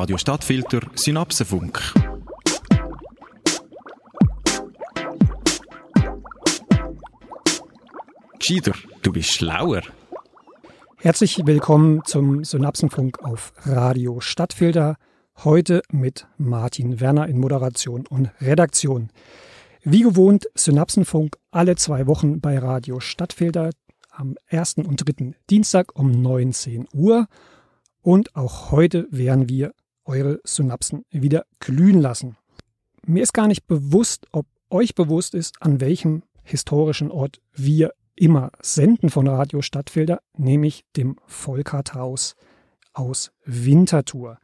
Radio Stadtfilter Synapsenfunk. Gescheiter, du bist schlauer. Herzlich willkommen zum Synapsenfunk auf Radio Stadtfilter. Heute mit Martin Werner in Moderation und Redaktion. Wie gewohnt, Synapsenfunk alle zwei Wochen bei Radio Stadtfilter am ersten und dritten Dienstag um 19 Uhr. Und auch heute werden wir eure Synapsen wieder glühen lassen. Mir ist gar nicht bewusst, ob euch bewusst ist, an welchem historischen Ort wir immer senden von Radio Stadtfilter, nämlich dem Volkart-Haus aus Winterthur.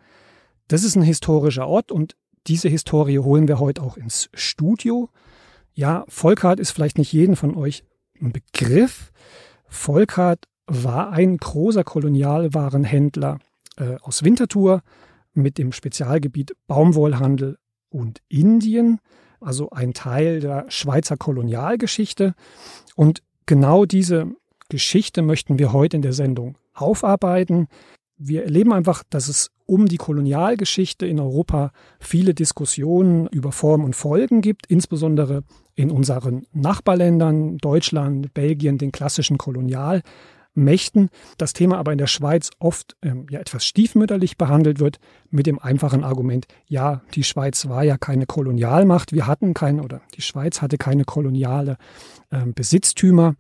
Das ist ein historischer Ort und diese Historie holen wir heute auch ins Studio. Ja, Volkart ist vielleicht nicht jeden von euch ein Begriff. Volkart war ein großer Kolonialwarenhändler äh, aus Winterthur mit dem Spezialgebiet Baumwollhandel und Indien, also ein Teil der Schweizer Kolonialgeschichte. Und genau diese Geschichte möchten wir heute in der Sendung aufarbeiten. Wir erleben einfach, dass es um die Kolonialgeschichte in Europa viele Diskussionen über Form und Folgen gibt, insbesondere in unseren Nachbarländern, Deutschland, Belgien, den klassischen Kolonialmächten. Das Thema aber in der Schweiz oft ähm, ja etwas stiefmütterlich behandelt wird, mit dem einfachen Argument, ja, die Schweiz war ja keine Kolonialmacht, wir hatten keine, oder die Schweiz hatte keine koloniale äh, Besitztümer.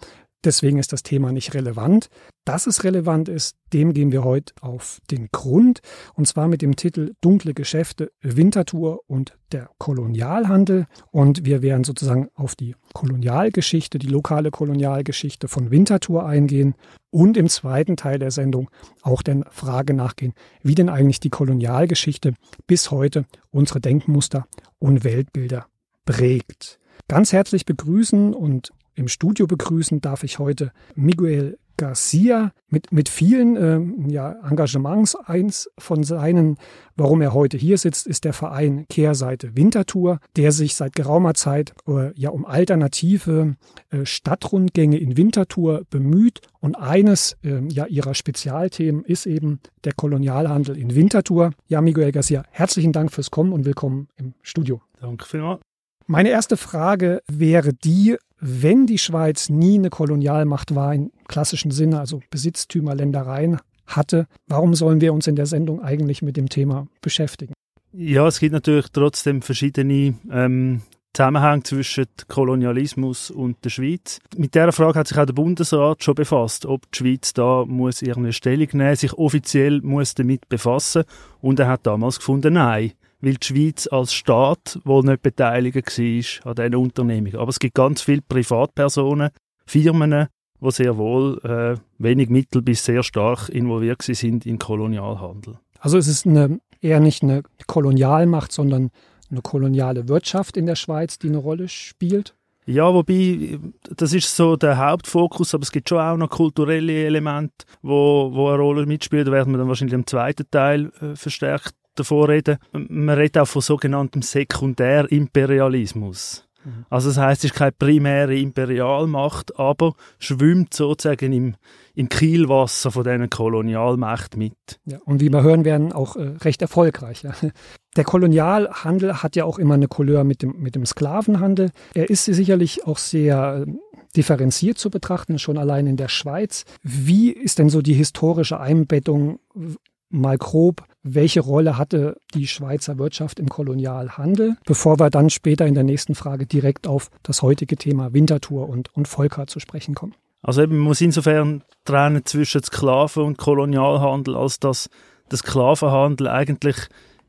Deswegen ist das Thema nicht relevant. Dass es relevant ist, dem gehen wir heute auf den Grund. Und zwar mit dem Titel Dunkle Geschäfte, Winterthur und der Kolonialhandel. Und wir werden sozusagen auf die Kolonialgeschichte, die lokale Kolonialgeschichte von Winterthur eingehen. Und im zweiten Teil der Sendung auch der Frage nachgehen, wie denn eigentlich die Kolonialgeschichte bis heute unsere Denkmuster und Weltbilder prägt. Ganz herzlich begrüßen und im Studio begrüßen darf ich heute Miguel Garcia mit, mit vielen äh, ja, Engagements. Eins von seinen, warum er heute hier sitzt, ist der Verein Kehrseite Winterthur, der sich seit geraumer Zeit äh, ja um alternative äh, Stadtrundgänge in Winterthur bemüht. Und eines äh, ja, ihrer Spezialthemen ist eben der Kolonialhandel in Winterthur. Ja, Miguel Garcia, herzlichen Dank fürs Kommen und willkommen im Studio. Danke vielmals. Meine erste Frage wäre die, wenn die Schweiz nie eine Kolonialmacht war im klassischen Sinne, also Besitztümer, Ländereien hatte, warum sollen wir uns in der Sendung eigentlich mit dem Thema beschäftigen? Ja, es gibt natürlich trotzdem verschiedene ähm, Zusammenhänge zwischen Kolonialismus und der Schweiz. Mit dieser Frage hat sich auch der Bundesrat schon befasst, ob die Schweiz da muss irgendeine Stellung nehmen, sich offiziell muss damit befassen und er hat damals gefunden, nein weil die Schweiz als Staat wohl nicht beteiligt war an diesen Unternehmungen. Aber es gibt ganz viele Privatpersonen, Firmen, die sehr wohl äh, wenig Mittel bis sehr stark involviert sind in Kolonialhandel. Also es ist eine, eher nicht eine Kolonialmacht, sondern eine koloniale Wirtschaft in der Schweiz, die eine Rolle spielt? Ja, wobei, das ist so der Hauptfokus, aber es gibt schon auch noch kulturelle Elemente, wo, wo eine Rolle mitspielen. Da werden wir dann wahrscheinlich im zweiten Teil äh, verstärkt davon reden. Man redet auch von sogenanntem Sekundärimperialismus. Mhm. Also das heißt, es ist keine primäre Imperialmacht, aber schwimmt sozusagen im, im Kielwasser von diesen Kolonialmächten mit. Ja, und wie wir hören werden, auch äh, recht erfolgreich. Ja. Der Kolonialhandel hat ja auch immer eine Couleur mit dem, mit dem Sklavenhandel. Er ist sicherlich auch sehr äh, differenziert zu betrachten, schon allein in der Schweiz. Wie ist denn so die historische Einbettung mal grob, welche Rolle hatte die Schweizer Wirtschaft im Kolonialhandel, bevor wir dann später in der nächsten Frage direkt auf das heutige Thema Winterthur und, und Volker zu sprechen kommen. Also eben, man muss insofern trennen zwischen Sklaven und Kolonialhandel, als dass der Sklavenhandel eigentlich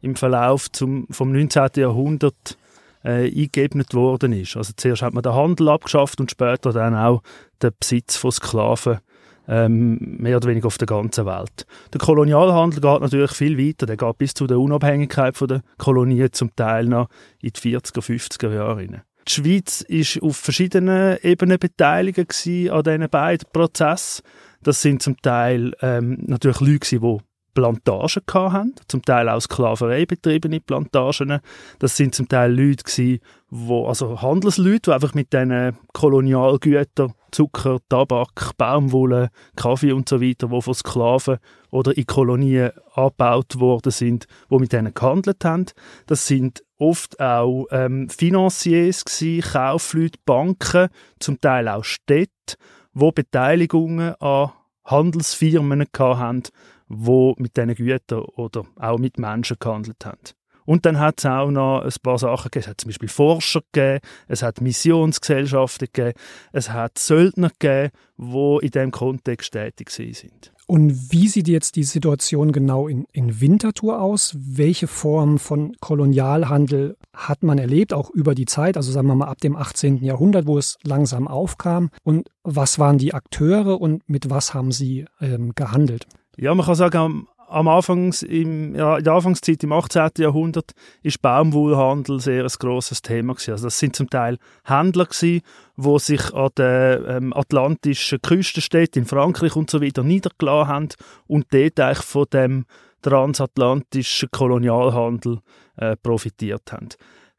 im Verlauf zum, vom 19. Jahrhundert äh, eingeebnet worden ist. Also zuerst hat man den Handel abgeschafft und später dann auch den Besitz von Sklaven ähm, mehr oder weniger auf der ganzen Welt. Der Kolonialhandel geht natürlich viel weiter, der geht bis zu der Unabhängigkeit der Kolonien zum Teil noch in die 40er, 50er Jahre rein. Die Schweiz ist auf verschiedenen Ebenen beteiligt an diesen beiden Prozessen. Das sind zum Teil ähm, natürlich Leute, die Plantagen hatten, zum Teil auch Sklaverei betriebene Plantagen. Das sind zum Teil Leute, die, also Handelsleute, die einfach mit diesen Kolonialgütern Zucker, Tabak, Baumwolle, Kaffee und so weiter, wo von Sklaven oder in Kolonien abgebaut worden sind, wo mit denen gehandelt haben. Das sind oft auch ähm, Financiers gewesen, Kaufleute, Banken, zum Teil auch Städte, wo Beteiligungen an Handelsfirmen hatten, wo mit diesen Gütern oder auch mit Menschen gehandelt haben. Und dann hat es auch noch ein paar Sachen gegeben. Es hat zum Beispiel Forscher gegeben, es hat Missionsgesellschaften gegeben, es hat Söldner gegeben, die in diesem Kontext tätig sind. Und wie sieht jetzt die Situation genau in, in Winterthur aus? Welche Form von Kolonialhandel hat man erlebt, auch über die Zeit, also sagen wir mal ab dem 18. Jahrhundert, wo es langsam aufkam? Und was waren die Akteure und mit was haben sie ähm, gehandelt? Ja, man kann sagen, am Anfangs im, ja, in der Anfangszeit im 18. Jahrhundert ist Baumwollhandel sehr ein grosses Thema gewesen. Also das sind zum Teil Händler gewesen, wo sich an den ähm, atlantischen Küstenstädten in Frankreich und so weiter niedergelassen haben und dort von dem transatlantischen Kolonialhandel äh, profitiert haben.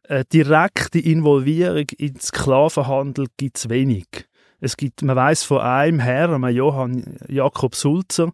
Äh, direkte Involvierung in den Sklavenhandel gibt es wenig. Es gibt, man weiß von einem Herrn, Johann Jakob Sulzer,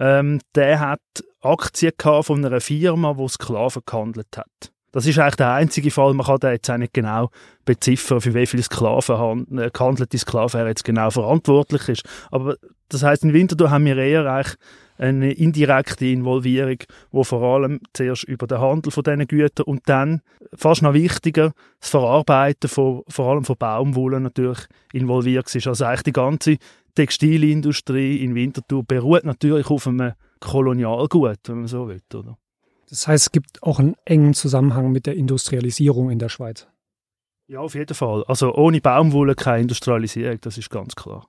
ähm, der hat Aktien von einer Firma, die Sklaven gehandelt hat. Das ist eigentlich der einzige Fall, man kann da jetzt auch nicht genau beziffern, für wie viele Sklaven äh, gehandelte Sklaven er jetzt genau verantwortlich ist. Aber das heißt, in Winterthur haben wir eher eigentlich eine indirekte Involvierung, wo vor allem zuerst über den Handel von diesen Gütern und dann, fast noch wichtiger, das Verarbeiten von, vor allem von Baumwolle natürlich involviert ist. Also eigentlich die ganze Textilindustrie in Winterthur beruht natürlich auf einem Kolonialgut, wenn man so will. Oder? Das heißt, es gibt auch einen engen Zusammenhang mit der Industrialisierung in der Schweiz. Ja, auf jeden Fall. Also ohne Baumwolle keine Industrialisierung, das ist ganz klar.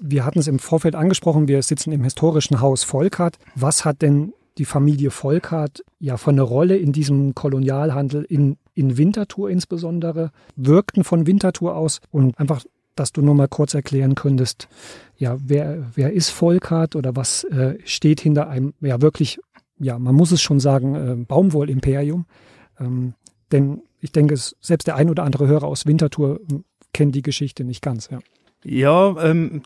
Wir hatten es im Vorfeld angesprochen, wir sitzen im historischen Haus Volkart. Was hat denn die Familie Volkart ja von einer Rolle in diesem Kolonialhandel in, in Winterthur insbesondere, wirkten von Winterthur aus und einfach dass du nur mal kurz erklären könntest, ja, wer, wer ist Volkart oder was äh, steht hinter einem, ja, wirklich, ja, man muss es schon sagen, äh, Baumwollimperium. Ähm, denn ich denke, selbst der ein oder andere Hörer aus Winterthur hm, kennt die Geschichte nicht ganz, ja. Ja, ähm,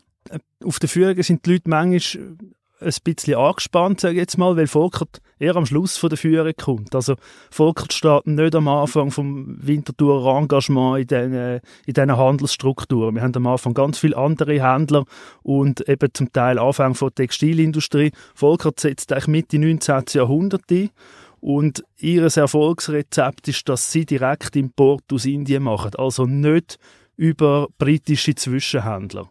auf der Führung sind die Leute manchmal ein bisschen angespannt, sage ich jetzt mal, weil Volkert eher am Schluss von der Führung kommt. Also Volkert steht nicht am Anfang vom Winterthurer Engagement in diesen, in diesen Handelsstrukturen. Wir haben am Anfang ganz viele andere Händler und eben zum Teil Anfang von der Textilindustrie. Volkert setzt eigentlich Mitte 19. Jahrhundert ein und ihr Erfolgsrezept ist, dass sie direkt Import aus Indien machen, also nicht über britische Zwischenhändler.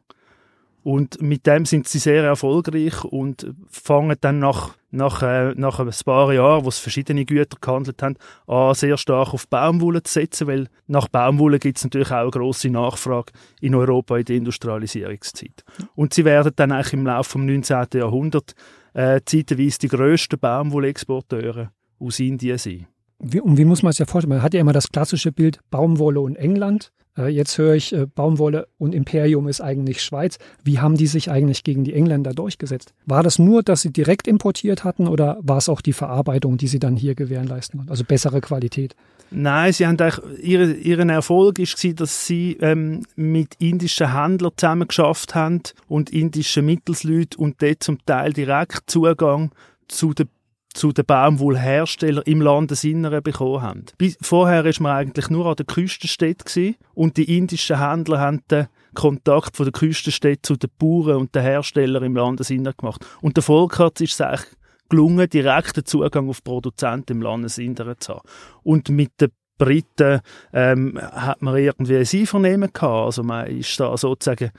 Und mit dem sind sie sehr erfolgreich und fangen dann nach, nach, äh, nach ein paar Jahren, wo es verschiedene Güter gehandelt haben, an, sehr stark auf Baumwolle zu setzen, weil nach Baumwolle gibt es natürlich auch eine grosse Nachfrage in Europa in der Industrialisierungszeit. Und sie werden dann eigentlich im Laufe des 19. Jahrhunderts äh, zeitweise die grössten Baumwollexporteure aus Indien sein. Wie, und wie muss man es ja vorstellen? Man hat ja immer das klassische Bild Baumwolle und England. Äh, jetzt höre ich, äh, Baumwolle und Imperium ist eigentlich Schweiz. Wie haben die sich eigentlich gegen die Engländer durchgesetzt? War das nur, dass sie direkt importiert hatten oder war es auch die Verarbeitung, die sie dann hier gewährleisten konnten? Also bessere Qualität? Nein, sie haben ihre, ihren Erfolg war, dass sie ähm, mit indischen Händlern zusammen geschafft haben und indischen Mittelsleuten und dort zum Teil direkt Zugang zu den zu den Baumwollherstellern im Landesinneren bekommen haben. Bis, vorher ist man eigentlich nur an der Küstenstädte und die indischen Händler haben den Kontakt von der Küstenstädte zu den Bauern und den Herstellern im Landesinneren gemacht. Und der Volkart ist es eigentlich gelungen, direkten Zugang auf Produzenten im Landesinneren zu haben. Und mit den Briten ähm, hat man irgendwie ein Einvernehmen gehabt. Also man ist da sozusagen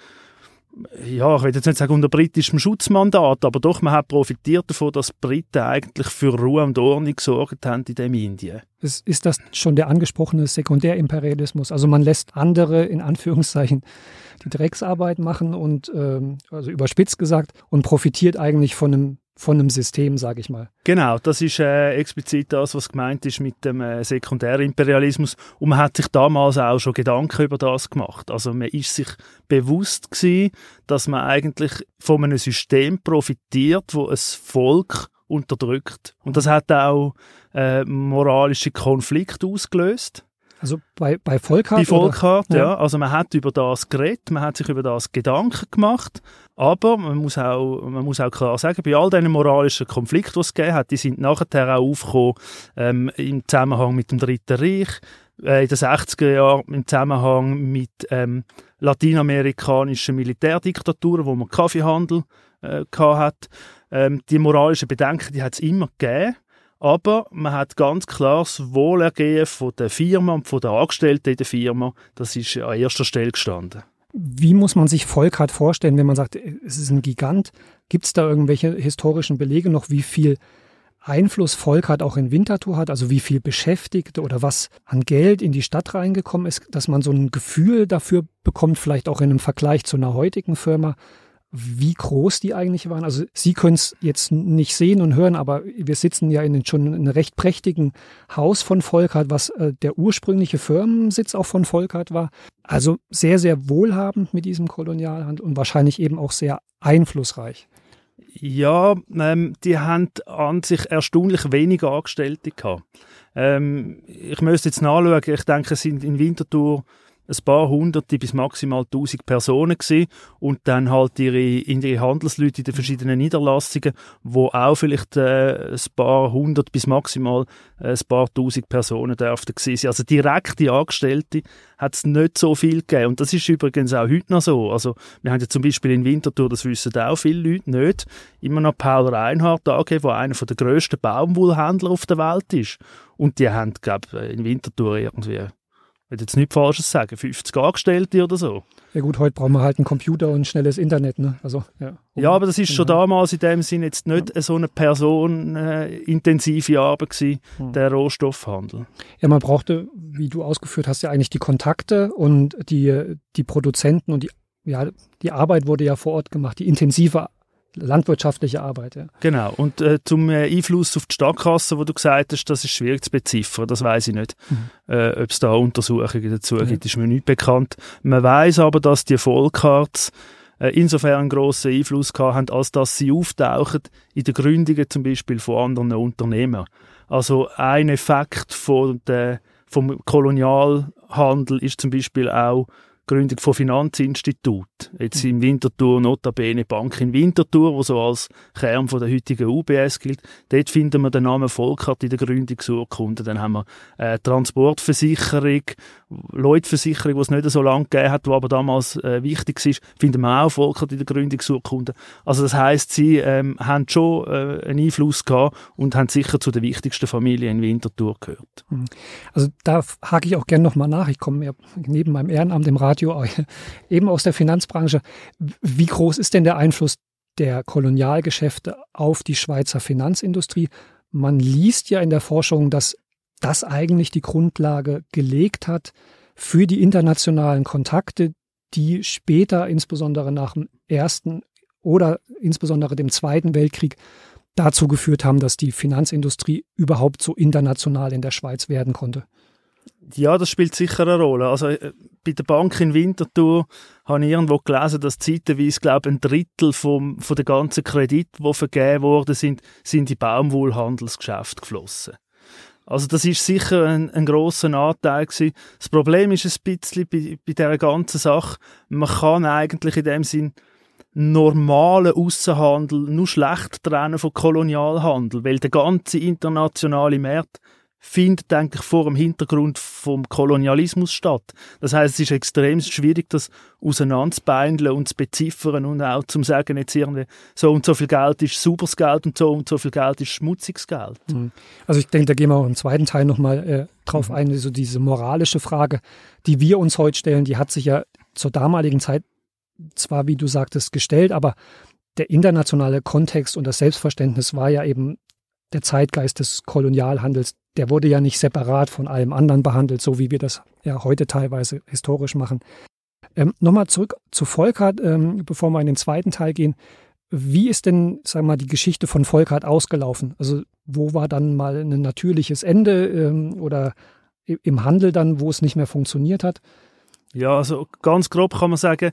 ja, ich will jetzt nicht sagen unter britischem Schutzmandat, aber doch, man hat profitiert davon, dass Briten eigentlich für Ruhe und Ordnung gesorgt haben in dem Indien. Ist, ist das schon der angesprochene Sekundärimperialismus? Also man lässt andere, in Anführungszeichen, die Drecksarbeit machen und, ähm, also überspitzt gesagt, und profitiert eigentlich von einem von einem System, sage ich mal. Genau, das ist äh, explizit das, was gemeint ist mit dem äh, Sekundärimperialismus. Und man hat sich damals auch schon Gedanken über das gemacht. Also man ist sich bewusst gewesen, dass man eigentlich von einem System profitiert, wo es Volk unterdrückt. Und das hat auch äh, moralische Konflikte ausgelöst. Also bei, bei Volkart? Bei Volkart, ja. ja. Also man hat über das geredet, man hat sich über das Gedanken gemacht, aber man muss auch, man muss auch klar sagen, bei all diesen moralischen Konflikten, die es gegeben hat, die sind nachher auch aufgekommen ähm, im Zusammenhang mit dem Dritten Reich, äh, in den 60er Jahren im Zusammenhang mit ähm, lateinamerikanischen Militärdiktaturen, wo man Kaffeehandel äh, hat. Ähm, die moralischen Bedenken, die hat es immer gegeben. Aber man hat ganz klar das Wohlergehen von der Firma und von der Angestellten in der Firma, das ist an erster Stelle gestanden. Wie muss man sich Volkart vorstellen, wenn man sagt, es ist ein Gigant? Gibt es da irgendwelche historischen Belege noch, wie viel Einfluss Volkart auch in Winterthur hat, also wie viel Beschäftigte oder was an Geld in die Stadt reingekommen ist, dass man so ein Gefühl dafür bekommt, vielleicht auch in einem Vergleich zu einer heutigen Firma, wie groß die eigentlich waren. Also Sie können es jetzt nicht sehen und hören, aber wir sitzen ja in schon einem recht prächtigen Haus von Volkart, was äh, der ursprüngliche Firmensitz auch von Volkart war. Also sehr, sehr wohlhabend mit diesem Kolonialhandel und wahrscheinlich eben auch sehr einflussreich. Ja, ähm, die haben an sich erstaunlich wenige Angestellte gehabt. Ähm, ich müsste jetzt nachschauen, ich denke, es sind in Winterthur ein paar hunderte bis maximal tausend Personen gewesen und dann halt ihre, ihre Handelsleute in den verschiedenen Niederlassungen, wo auch vielleicht äh, ein paar hundert bis maximal äh, ein paar tausend Personen dürften gewesen sein. Also direkte Angestellte hat es nicht so viel gegeben und das ist übrigens auch heute noch so. Also wir haben ja zum Beispiel in Winterthur, das wissen auch viele Leute nicht, immer noch Paul Reinhardt angegeben, der einer der grössten Baumwollhändler auf der Welt ist. Und die haben, glaube in Winterthur irgendwie will jetzt nichts Falsches sagen, 50 Angestellte oder so. Ja gut, heute brauchen wir halt einen Computer und schnelles Internet. Ne? Also, ja. ja, aber das ist schon genau. damals in dem Sinn jetzt nicht ja. so eine personintensive äh, Arbeit gewesen, hm. der Rohstoffhandel. Ja, man brauchte, wie du ausgeführt hast, ja eigentlich die Kontakte und die, die Produzenten und die, ja, die Arbeit wurde ja vor Ort gemacht, die intensive landwirtschaftliche Arbeit. Ja. Genau. Und äh, zum äh, Einfluss auf die Stadtkasse, wo du gesagt hast, das ist schwierig zu beziffern, das weiß ich nicht. Mhm. Äh, Ob es da Untersuchungen dazu mhm. gibt, ist mir nicht bekannt. Man weiß aber, dass die Vollcards äh, insofern einen grossen Einfluss gehabt haben, als dass sie auftauchen in den Gründungen zum Beispiel von anderen Unternehmen. Also ein Effekt von der, vom Kolonialhandel ist zum Beispiel auch Gründung von Finanzinstitut. Jetzt im Winterthur, notabene Bank in Winterthur, wo so als Kern von der heutigen UBS gilt. Dort finden wir den Namen Volkart in der Gründungsurkunde. Dann haben wir äh, Transportversicherung, Leutversicherung, die es nicht so lange gegeben hat, die aber damals äh, wichtig ist, finden wir auch Volkart in der Gründungsurkunde. Also das heißt, sie ähm, haben schon äh, einen Einfluss gehabt und haben sicher zu den wichtigsten Familien in Winterthur gehört. Mhm. Also da hake ich auch gerne nochmal nach. Ich komme ja neben meinem Ehrenamt im Rat Radio, eben aus der Finanzbranche. Wie groß ist denn der Einfluss der Kolonialgeschäfte auf die Schweizer Finanzindustrie? Man liest ja in der Forschung, dass das eigentlich die Grundlage gelegt hat für die internationalen Kontakte, die später, insbesondere nach dem Ersten oder insbesondere dem Zweiten Weltkrieg, dazu geführt haben, dass die Finanzindustrie überhaupt so international in der Schweiz werden konnte. Ja, das spielt sicher eine Rolle. Also äh, bei der Bank in Winterthur habe ich irgendwo gelesen, dass zeitweise, glaube ein Drittel vom, von der ganzen Kredit, die vergeben worden sind, sind in Baumwollhandelsgeschäft geflossen. Also das ist sicher ein, ein grosser Anteil gewesen. Das Problem ist ein bisschen bei, bei dieser ganzen Sache, man kann eigentlich in dem Sinn normalen Außenhandel nur schlecht trennen von Kolonialhandel, weil der ganze internationale Markt findet eigentlich vor dem Hintergrund vom Kolonialismus statt. Das heißt, es ist extrem schwierig, das auseinanderzubeindeln und zu beziffern und auch zu sagen, jetzt irgendwie, so und so viel Geld ist sauberes Geld und so und so viel Geld ist schmutziges Geld. Mhm. Also ich denke, da gehen wir auch im zweiten Teil nochmal äh, drauf mhm. ein, so diese moralische Frage, die wir uns heute stellen, die hat sich ja zur damaligen Zeit zwar, wie du sagtest, gestellt, aber der internationale Kontext und das Selbstverständnis war ja eben der Zeitgeist des Kolonialhandels, der wurde ja nicht separat von allem anderen behandelt, so wie wir das ja heute teilweise historisch machen. Ähm, Nochmal zurück zu Volkart, ähm, bevor wir in den zweiten Teil gehen. Wie ist denn, sagen wir mal, die Geschichte von Volkart ausgelaufen? Also wo war dann mal ein natürliches Ende ähm, oder im Handel dann, wo es nicht mehr funktioniert hat? Ja, also ganz grob kann man sagen,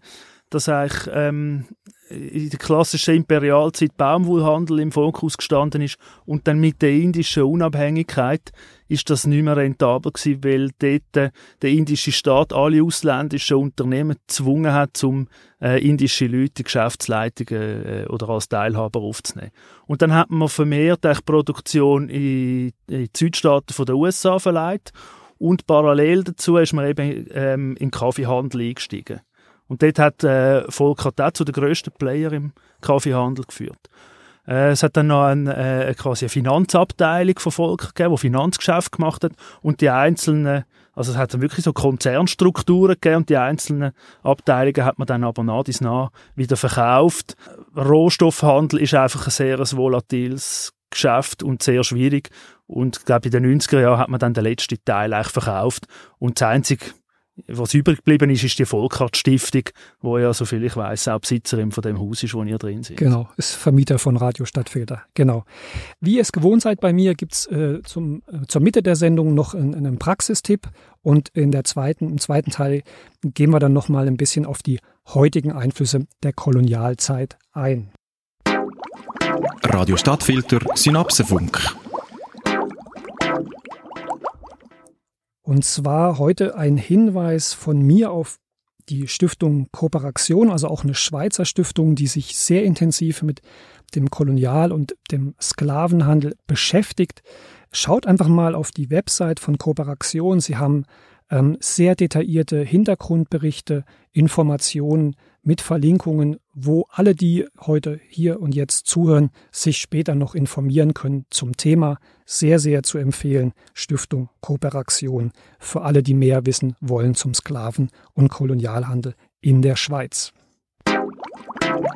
dass eigentlich ähm, in der klassischen Imperialzeit Baumwollhandel im Fokus gestanden ist und dann mit der indischen Unabhängigkeit ist das nicht mehr rentabel gewesen, weil dort äh, der indische Staat alle ausländischen Unternehmen gezwungen hat, zum äh, indische Leute Geschäftsleitungen äh, oder als Teilhaber aufzunehmen. Und dann hat man vermehrt die Produktion in, in die Südstaaten der USA verleiht und parallel dazu ist man eben ähm, in den Kaffeehandel eingestiegen. Und dort hat äh, Volker auch zu den grössten Player im Kaffeehandel geführt. Äh, es hat dann noch eine, äh, quasi eine Finanzabteilung von Volker gegeben, die Finanzgeschäft gemacht hat und die einzelnen, also es hat dann wirklich so Konzernstrukturen gegeben und die einzelnen Abteilungen hat man dann aber nach dies nach wieder verkauft. Rohstoffhandel ist einfach ein sehr volatiles Geschäft und sehr schwierig und ich glaube in den 90er Jahren hat man dann den letzten Teil eigentlich verkauft und das einzige was übrig geblieben ist, ist die Volkart Stiftung, wo ja, so viel ich weiß, auch Besitzerin von dem Haus ist, wo ihr drin seid. Genau, ist Vermieter von Radio Stadtfilter. Genau. Wie ihr es gewohnt seid bei mir, gibt's äh, zum, äh, zur Mitte der Sendung noch einen, einen Praxistipp und in der zweiten, im zweiten Teil gehen wir dann nochmal ein bisschen auf die heutigen Einflüsse der Kolonialzeit ein. Radio Stadtfilter Synapsenfunk. Und zwar heute ein Hinweis von mir auf die Stiftung Kooperation, also auch eine Schweizer Stiftung, die sich sehr intensiv mit dem Kolonial- und dem Sklavenhandel beschäftigt. Schaut einfach mal auf die Website von Kooperation. Sie haben ähm, sehr detaillierte Hintergrundberichte, Informationen mit Verlinkungen, wo alle, die heute hier und jetzt zuhören, sich später noch informieren können zum Thema. Sehr, sehr zu empfehlen. Stiftung Kooperation für alle, die mehr wissen wollen zum Sklaven- und Kolonialhandel in der Schweiz.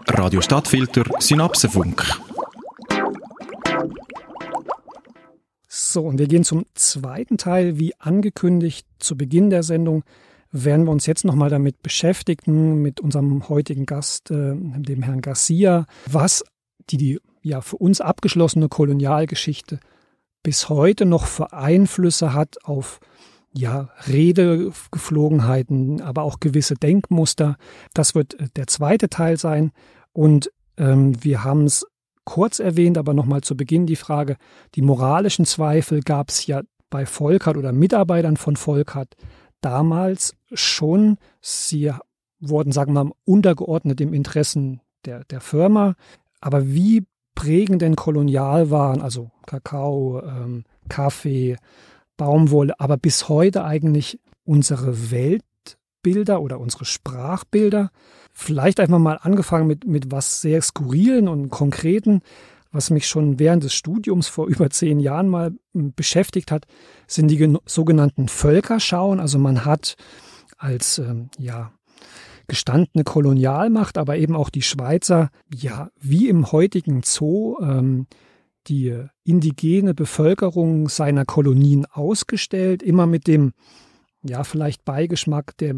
Radio Stadtfilter Synapsenfunk. So, und wir gehen zum zweiten Teil. Wie angekündigt zu Beginn der Sendung werden wir uns jetzt nochmal damit beschäftigen, mit unserem heutigen Gast, äh, dem Herrn Garcia, was die, die ja für uns abgeschlossene Kolonialgeschichte bis heute noch für Einflüsse hat auf ja, Redegeflogenheiten, aber auch gewisse Denkmuster. Das wird äh, der zweite Teil sein. Und ähm, wir haben es kurz erwähnt, aber nochmal zu Beginn die Frage, die moralischen Zweifel gab es ja bei Volkert oder Mitarbeitern von Volkert damals schon. Sie wurden, sagen wir mal, untergeordnet im Interessen der, der Firma. Aber wie prägend denn Kolonialwaren, also Kakao, ähm, Kaffee, Baumwolle, aber bis heute eigentlich unsere Weltbilder oder unsere Sprachbilder? Vielleicht einfach mal angefangen mit, mit was sehr Skurrilen und Konkreten was mich schon während des Studiums vor über zehn Jahren mal hm, beschäftigt hat, sind die sogenannten Völkerschauen. Also man hat als ähm, ja gestandene Kolonialmacht, aber eben auch die Schweizer, ja wie im heutigen Zoo ähm, die indigene Bevölkerung seiner Kolonien ausgestellt, immer mit dem ja vielleicht Beigeschmack der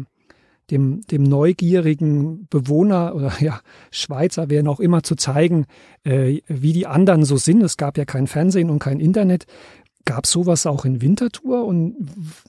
dem, dem neugierigen Bewohner oder ja, Schweizer, wer auch immer, zu zeigen, äh, wie die anderen so sind. Es gab ja kein Fernsehen und kein Internet. Gab es sowas auch in Winterthur? Und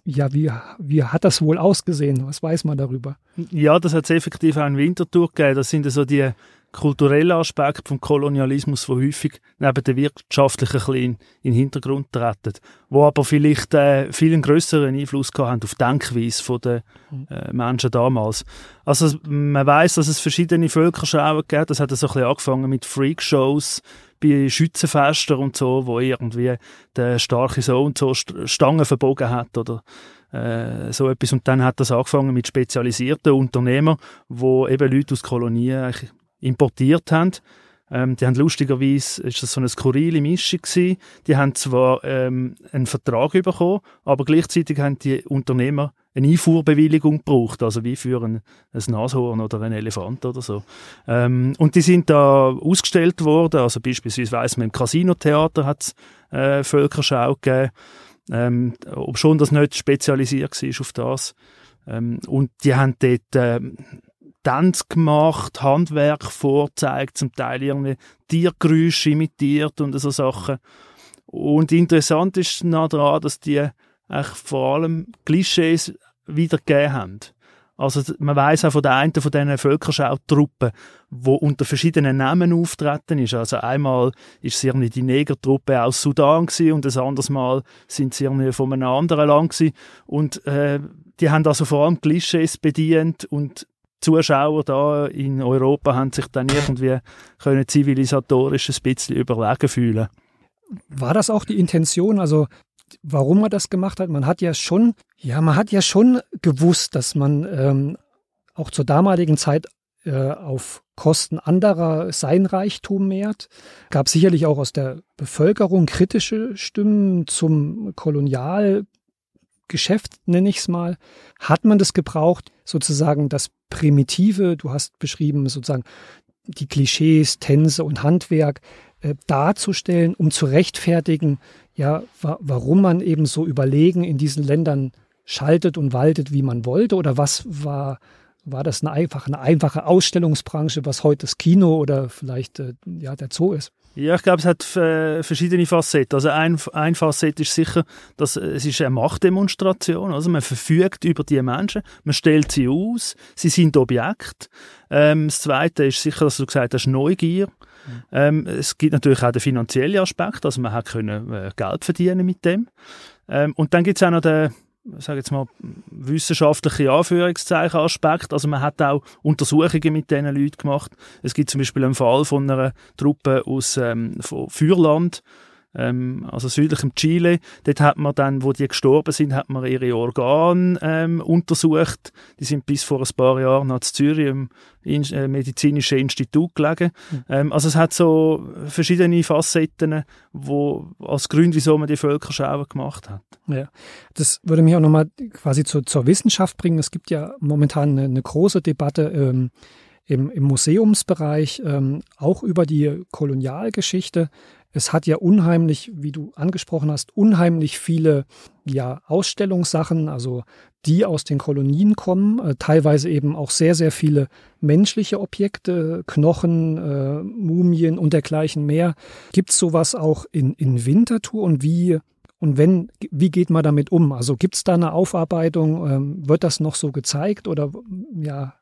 ja, wie, wie hat das wohl ausgesehen? Was weiß man darüber? Ja, das hat es effektiv auch in Winterthur gegeben. Das sind so die kulturelle Aspekt vom Kolonialismus, wo häufig neben der wirtschaftlichen ein in, in den Hintergrund treten, wo aber vielleicht äh, viel größeren Einfluss haben auf die Denkweise der mhm. äh, Menschen damals. Also man weiß, dass es verschiedene Völkerschauen gibt. Das hat so ein bisschen angefangen mit Freakshows bei Schützenfesten und so, wo irgendwie der starke Sohn so Stangen verbogen hat oder äh, so etwas. Und dann hat das angefangen mit spezialisierten Unternehmern, wo eben Leute aus Kolonien importiert haben. Ähm, die haben lustigerweise, ist das so eine skurrile Mischung gewesen. Die haben zwar ähm, einen Vertrag bekommen, aber gleichzeitig haben die Unternehmer eine Einfuhrbewilligung gebraucht, also wie für ein, ein Nashorn oder ein Elefant oder so. Ähm, und die sind da ausgestellt worden, also beispielsweise weiss man, im Casino-Theater hat es äh, Völkerschau gegeben, ähm, ob schon das nicht spezialisiert war auf das. Ähm, und die haben dort äh, Tanz gemacht, Handwerk vorzeigt, zum Teil irgendwie Tiergeräusche imitiert und so Sachen. Und interessant ist noch daran, dass die vor allem Klischees wiedergegeben haben. Also man weiß auch von der einen von diesen Völkerschautruppen, wo unter verschiedenen Namen auftreten ist. Also einmal ist es irgendwie die Negertruppe aus Sudan gewesen, und ein anderes Mal sind sie irgendwie von einem anderen Land gewesen. und äh, die haben also vor allem Klischees bedient und Zuschauer da in Europa haben sich dann irgendwie können zivilisatorisch ein bisschen überlegen fühlen. War das auch die Intention? Also warum man das gemacht hat? Man hat ja schon, ja, man hat ja schon gewusst, dass man ähm, auch zur damaligen Zeit äh, auf Kosten anderer sein Reichtum mehrt. Gab sicherlich auch aus der Bevölkerung kritische Stimmen zum Kolonial Geschäft, nenne ich es mal, hat man das gebraucht, sozusagen das Primitive, du hast beschrieben, sozusagen die Klischees, Tänze und Handwerk äh, darzustellen, um zu rechtfertigen, ja, wa warum man eben so überlegen in diesen Ländern schaltet und waltet, wie man wollte, oder was war war das eine, einfach, eine einfache Ausstellungsbranche, was heute das Kino oder vielleicht äh, ja, der Zoo ist? Ja, ich glaube, es hat äh, verschiedene Facetten. Also ein, ein Facet ist sicher, dass äh, es ist eine Machtdemonstration. Also man verfügt über die Menschen, man stellt sie aus, sie sind Objekt. Ähm, das Zweite ist sicher, dass du gesagt hast, Neugier. Mhm. Ähm, es gibt natürlich auch den finanziellen Aspekt, also man hat können äh, Geld verdienen mit dem. Ähm, und dann gibt es auch noch den sage jetzt mal, wissenschaftliche Anführungszeichen Aspekt. Also man hat auch Untersuchungen mit diesen Leuten gemacht. Es gibt zum Beispiel einen Fall von einer Truppe aus ähm, von Fürland, ähm, also südlichem Chile. Dort hat man dann, wo die gestorben sind, hat man ihre Organe ähm, untersucht. Die sind bis vor ein paar Jahren nach Zürich im in, äh, medizinischen Institut gelegen. Mhm. Ähm, also es hat so verschiedene Facetten, wo als Grund, wieso man die Völkerschau gemacht hat. Ja, das würde mich auch nochmal quasi zur, zur Wissenschaft bringen. Es gibt ja momentan eine, eine große Debatte ähm, im, im Museumsbereich, ähm, auch über die Kolonialgeschichte. Es hat ja unheimlich, wie du angesprochen hast, unheimlich viele ja, Ausstellungssachen, also die aus den Kolonien kommen, äh, teilweise eben auch sehr, sehr viele menschliche Objekte, Knochen, äh, Mumien und dergleichen mehr. Gibt es sowas auch in, in Winterthur und wie und wenn, wie geht man damit um? Also gibt es da eine Aufarbeitung? Ähm, wird das noch so gezeigt oder ja,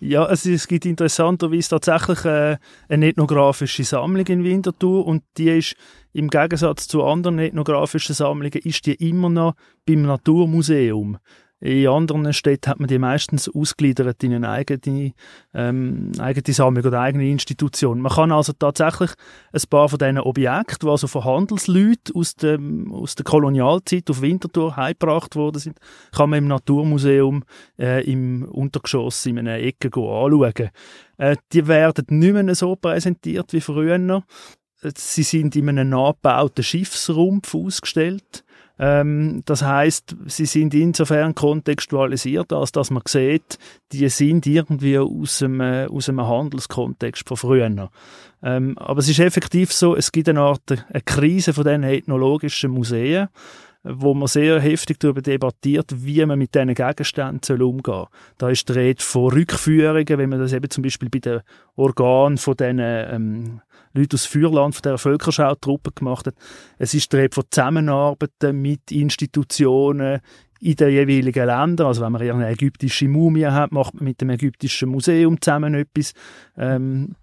ja, es, es gibt interessanterweise tatsächlich äh, eine ethnografische Sammlung in Winterthur und die ist im Gegensatz zu anderen ethnografischen Sammlungen ist die immer noch beim Naturmuseum. In anderen Städten hat man die meistens ausgliedert in eine eigene, ähm, eigene Sammlung oder eigene Institution. Man kann also tatsächlich ein paar von diesen Objekten, die also von Handelsleuten aus, dem, aus der Kolonialzeit auf Winterthur heimgebracht worden sind, kann man im Naturmuseum äh, im Untergeschoss in einer Ecke anschauen. Äh, die werden nicht mehr so präsentiert wie früher. Sie sind in einem nachgebauten Schiffsrumpf ausgestellt. Ähm, das heißt, sie sind insofern kontextualisiert, als dass man sieht, die sind irgendwie aus einem, äh, aus einem Handelskontext von früher. Ähm, aber es ist effektiv so, es gibt eine Art eine Krise von diesen ethnologischen Museen wo man sehr heftig darüber debattiert, wie man mit diesen Gegenständen umgehen soll. Da ist die Rede von Rückführungen, wenn man das eben zum Beispiel bei den Organen von diesen ähm, Leute aus Feuerland, von der Völkerschautruppe gemacht hat. Es ist die von Zusammenarbeiten mit Institutionen in den jeweiligen Ländern. Also wenn man eine ägyptische Mumie hat, macht man mit dem ägyptischen Museum zusammen etwas. Ähm,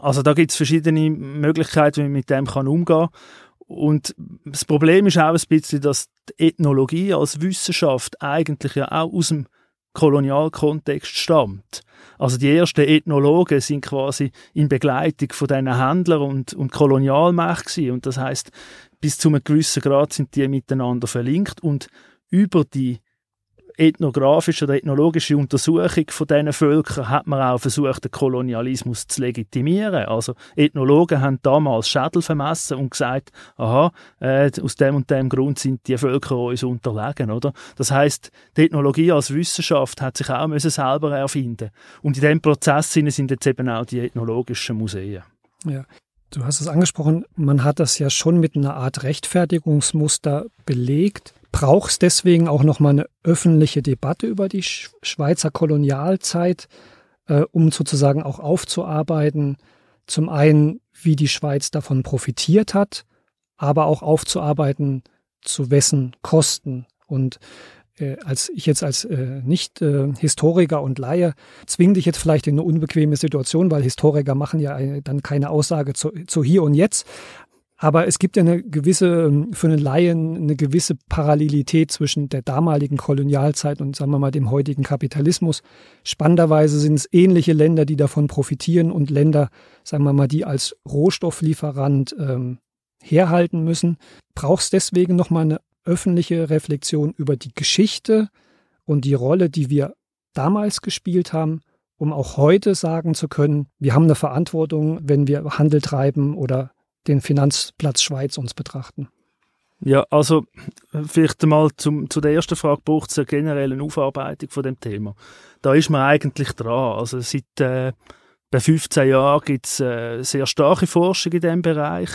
also da gibt es verschiedene Möglichkeiten, wie man mit dem kann umgehen kann. Und das Problem ist auch ein bisschen, dass die Ethnologie als Wissenschaft eigentlich ja auch aus dem Kolonialkontext stammt. Also die ersten Ethnologen sind quasi in Begleitung von diesen Händlern und, und Kolonialmächten und das heißt bis zu einem gewissen Grad sind die miteinander verlinkt und über die ethnografische oder ethnologische Untersuchung von diesen Völkern hat man auch versucht, den Kolonialismus zu legitimieren. Also Ethnologen haben damals Schädel vermessen und gesagt, aha, äh, aus dem und dem Grund sind die Völker uns unterlegen, oder? Das heißt, die Ethnologie als Wissenschaft hat sich auch müssen selber erfinden. Und in dem Prozess sind jetzt eben auch die ethnologischen Museen. Ja. Du hast es angesprochen, man hat das ja schon mit einer Art Rechtfertigungsmuster belegt braucht es deswegen auch nochmal eine öffentliche Debatte über die Schweizer Kolonialzeit, äh, um sozusagen auch aufzuarbeiten, zum einen, wie die Schweiz davon profitiert hat, aber auch aufzuarbeiten, zu wessen Kosten. Und äh, als ich jetzt als äh, Nicht-Historiker äh, und Laie zwinge dich jetzt vielleicht in eine unbequeme Situation, weil Historiker machen ja eine, dann keine Aussage zu, zu hier und jetzt. Aber es gibt ja eine gewisse, ähm, für einen Laien, eine gewisse Parallelität zwischen der damaligen Kolonialzeit und, sagen wir mal, dem heutigen Kapitalismus. Spannenderweise sind es ähnliche Länder, die davon profitieren und Länder, sagen wir mal, die als Rohstofflieferant ähm, herhalten müssen. Brauchst deswegen nochmal eine öffentliche Reflexion über die Geschichte und die Rolle, die wir damals gespielt haben, um auch heute sagen zu können, wir haben eine Verantwortung, wenn wir Handel treiben oder den Finanzplatz Schweiz uns betrachten. Ja, also vielleicht mal zum, zu der ersten Frage braucht es eine generelle Aufarbeitung von dem Thema. Da ist man eigentlich dran. Also seit äh, bei 15 Jahren gibt es äh, sehr starke Forschung in diesem Bereich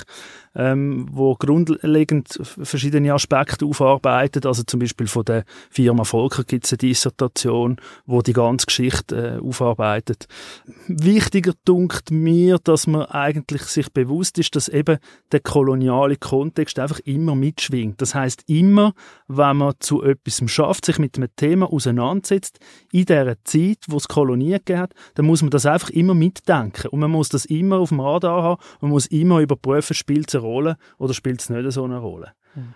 ähm, wo grundlegend verschiedene Aspekte aufarbeitet. Also zum Beispiel von der Firma Volker gibt es eine Dissertation, wo die ganze Geschichte äh, aufarbeitet. Wichtiger dunkt mir, dass man eigentlich sich bewusst ist, dass eben der koloniale Kontext einfach immer mitschwingt. Das heißt immer, wenn man zu etwas schafft, sich mit einem Thema auseinandersetzt, in der Zeit, wo es Kolonien hat, dann muss man das einfach immer mitdenken und man muss das immer auf dem Radar haben man muss immer überprüfen, spielt es eine Rolle oder spielt es nicht so eine Rolle. Mhm.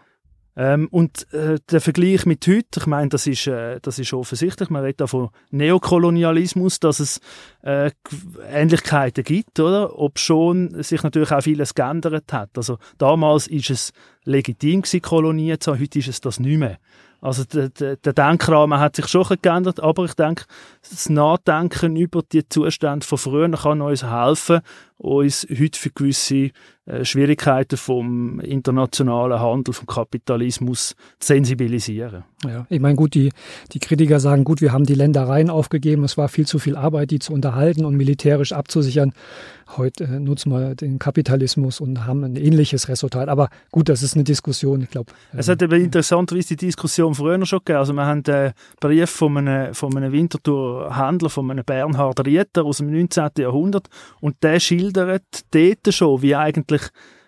Ähm, und äh, der Vergleich mit heute, ich meine, das ist, äh, das ist offensichtlich, man redet da von Neokolonialismus, dass es äh, Ähnlichkeiten gibt, oder? Ob schon sich natürlich auch vieles geändert hat. Also damals ist es legitim gewesen, Kolonien zu haben, heute ist es das nicht mehr. Also der, der, der Denkrahmen hat sich schon geändert, aber ich denke, das Nachdenken über die Zustände von früher kann uns helfen, uns heute für gewisse äh, Schwierigkeiten vom internationalen Handel, vom Kapitalismus zu sensibilisieren. Ja, ich meine, gut, die, die Kritiker sagen, gut, wir haben die Ländereien aufgegeben, es war viel zu viel Arbeit, die zu unterhalten und militärisch abzusichern. Heute äh, nutzen wir den Kapitalismus und haben ein ähnliches Resultat. Aber gut, das ist eine Diskussion, ich glaube. Es hat aber interessanterweise die Diskussion früher schon gegeben. Also wir haben den Brief von einem, von einem Winterthur-Händler, von einem Bernhard Rieter aus dem 19. Jahrhundert und der schildert dort schon, wie eigentlich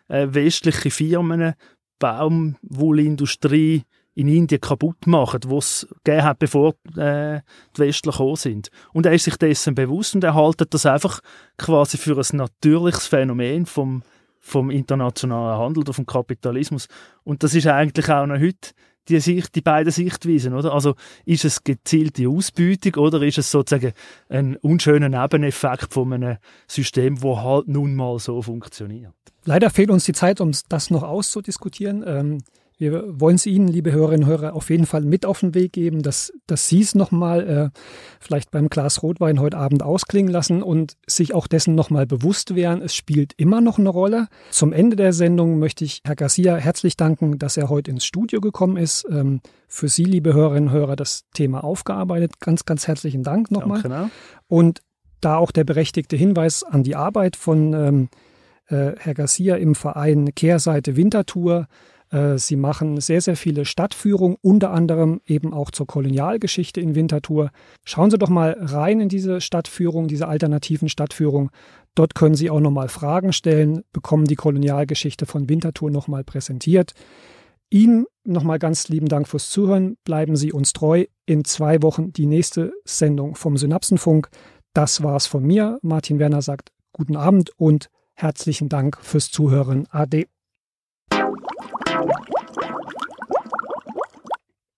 äh, westliche Firmen Baumwollindustrie in Indien kaputt machen, was es gegeben hat, bevor äh, die Westler gekommen sind. Und er ist sich dessen bewusst und er haltet das einfach quasi für ein natürliches Phänomen vom, vom internationalen Handel oder vom Kapitalismus. Und das ist eigentlich auch noch heute die, Sicht, die beiden Sichtweisen, oder? Also ist es gezielte Ausbeutung oder ist es sozusagen ein unschöner Nebeneffekt von einem System, wo halt nun mal so funktioniert? Leider fehlt uns die Zeit, um das noch auszudiskutieren. Ähm wir wollen es Ihnen, liebe Hörerinnen und Hörer, auf jeden Fall mit auf den Weg geben, dass, dass Sie es nochmal äh, vielleicht beim Glas Rotwein heute Abend ausklingen lassen und sich auch dessen nochmal bewusst wären. Es spielt immer noch eine Rolle. Zum Ende der Sendung möchte ich Herr Garcia herzlich danken, dass er heute ins Studio gekommen ist. Ähm, für Sie, liebe Hörerinnen und Hörer, das Thema aufgearbeitet. Ganz, ganz herzlichen Dank nochmal. Genau. Und da auch der berechtigte Hinweis an die Arbeit von ähm, äh, Herr Garcia im Verein Kehrseite Wintertour. Äh, sie machen sehr, sehr viele Stadtführungen, unter anderem eben auch zur Kolonialgeschichte in Winterthur. Schauen Sie doch mal rein in diese Stadtführung, diese alternativen Stadtführung. Dort können Sie auch nochmal Fragen stellen, bekommen die Kolonialgeschichte von Winterthur nochmal präsentiert. Ihnen nochmal ganz lieben Dank fürs Zuhören. Bleiben Sie uns treu. In zwei Wochen die nächste Sendung vom Synapsenfunk. Das war's von mir. Martin Werner sagt guten Abend und Herzlichen Dank fürs Zuhören. Ade.